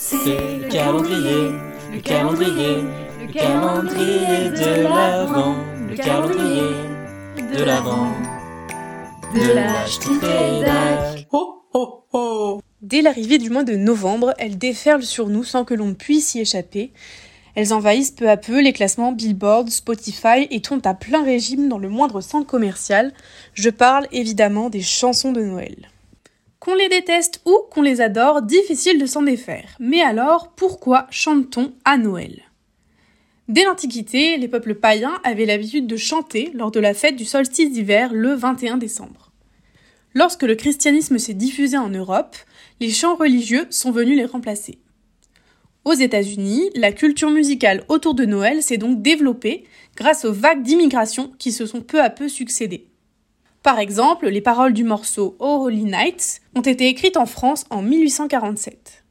C'est le calendrier, le calendrier, le calendrier de l'Avent, le calendrier de l'Avent, de l'Achtitédac. Ho, ho, ho Dès l'arrivée du mois de novembre, elles déferlent sur nous sans que l'on puisse y échapper. Elles envahissent peu à peu les classements Billboard, Spotify et tournent à plein régime dans le moindre centre commercial. Je parle évidemment des chansons de Noël. Qu'on les déteste ou qu'on les adore, difficile de s'en défaire. Mais alors, pourquoi chante-t-on à Noël? Dès l'Antiquité, les peuples païens avaient l'habitude de chanter lors de la fête du solstice d'hiver le 21 décembre. Lorsque le christianisme s'est diffusé en Europe, les chants religieux sont venus les remplacer. Aux États-Unis, la culture musicale autour de Noël s'est donc développée grâce aux vagues d'immigration qui se sont peu à peu succédées. Par exemple, les paroles du morceau Oh Holy Night ont été écrites en France en 1847.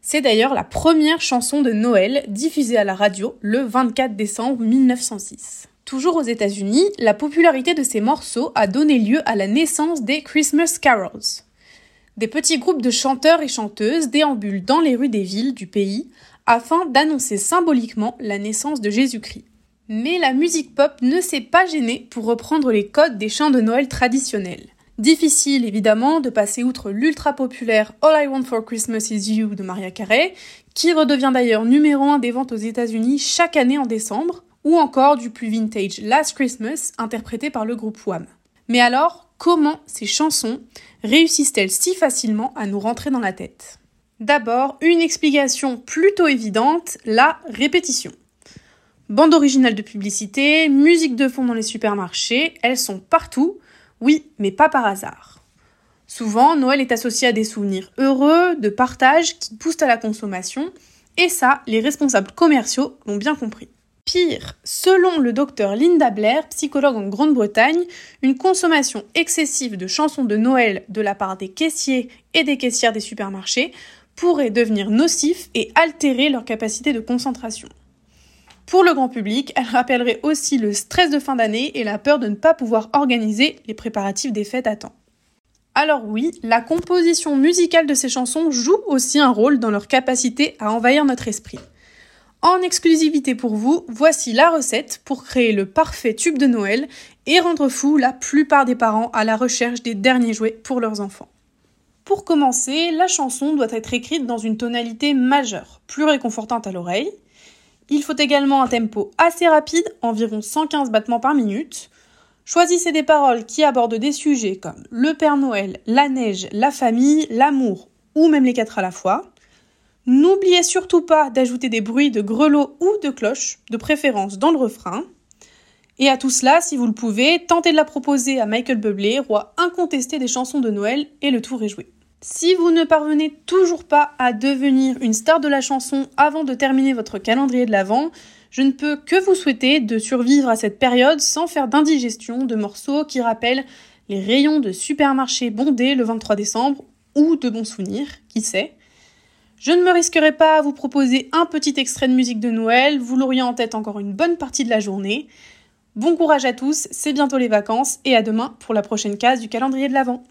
C'est d'ailleurs la première chanson de Noël diffusée à la radio le 24 décembre 1906. Toujours aux États-Unis, la popularité de ces morceaux a donné lieu à la naissance des Christmas Carols. Des petits groupes de chanteurs et chanteuses déambulent dans les rues des villes du pays afin d'annoncer symboliquement la naissance de Jésus-Christ. Mais la musique pop ne s'est pas gênée pour reprendre les codes des chants de Noël traditionnels. Difficile évidemment de passer outre l'ultra populaire All I Want for Christmas Is You de Maria Carey, qui redevient d'ailleurs numéro 1 des ventes aux États-Unis chaque année en décembre, ou encore du plus vintage Last Christmas interprété par le groupe Wham. Mais alors, comment ces chansons réussissent-elles si facilement à nous rentrer dans la tête? D'abord, une explication plutôt évidente, la répétition. Bande originale de publicité, musique de fond dans les supermarchés, elles sont partout, oui, mais pas par hasard. Souvent, Noël est associé à des souvenirs heureux, de partage, qui poussent à la consommation, et ça, les responsables commerciaux l'ont bien compris. Pire, selon le docteur Linda Blair, psychologue en Grande-Bretagne, une consommation excessive de chansons de Noël de la part des caissiers et des caissières des supermarchés pourrait devenir nocif et altérer leur capacité de concentration. Pour le grand public, elle rappellerait aussi le stress de fin d'année et la peur de ne pas pouvoir organiser les préparatifs des fêtes à temps. Alors oui, la composition musicale de ces chansons joue aussi un rôle dans leur capacité à envahir notre esprit. En exclusivité pour vous, voici la recette pour créer le parfait tube de Noël et rendre fou la plupart des parents à la recherche des derniers jouets pour leurs enfants. Pour commencer, la chanson doit être écrite dans une tonalité majeure, plus réconfortante à l'oreille, il faut également un tempo assez rapide, environ 115 battements par minute. Choisissez des paroles qui abordent des sujets comme le Père Noël, la neige, la famille, l'amour ou même les quatre à la fois. N'oubliez surtout pas d'ajouter des bruits de grelots ou de cloches, de préférence dans le refrain. Et à tout cela, si vous le pouvez, tentez de la proposer à Michael Bublé, roi incontesté des chansons de Noël, et le tour est joué. Si vous ne parvenez toujours pas à devenir une star de la chanson avant de terminer votre calendrier de l'Avent, je ne peux que vous souhaiter de survivre à cette période sans faire d'indigestion de morceaux qui rappellent les rayons de supermarché bondés le 23 décembre ou de bons souvenirs, qui sait. Je ne me risquerai pas à vous proposer un petit extrait de musique de Noël, vous l'auriez en tête encore une bonne partie de la journée. Bon courage à tous, c'est bientôt les vacances et à demain pour la prochaine case du calendrier de l'Avent.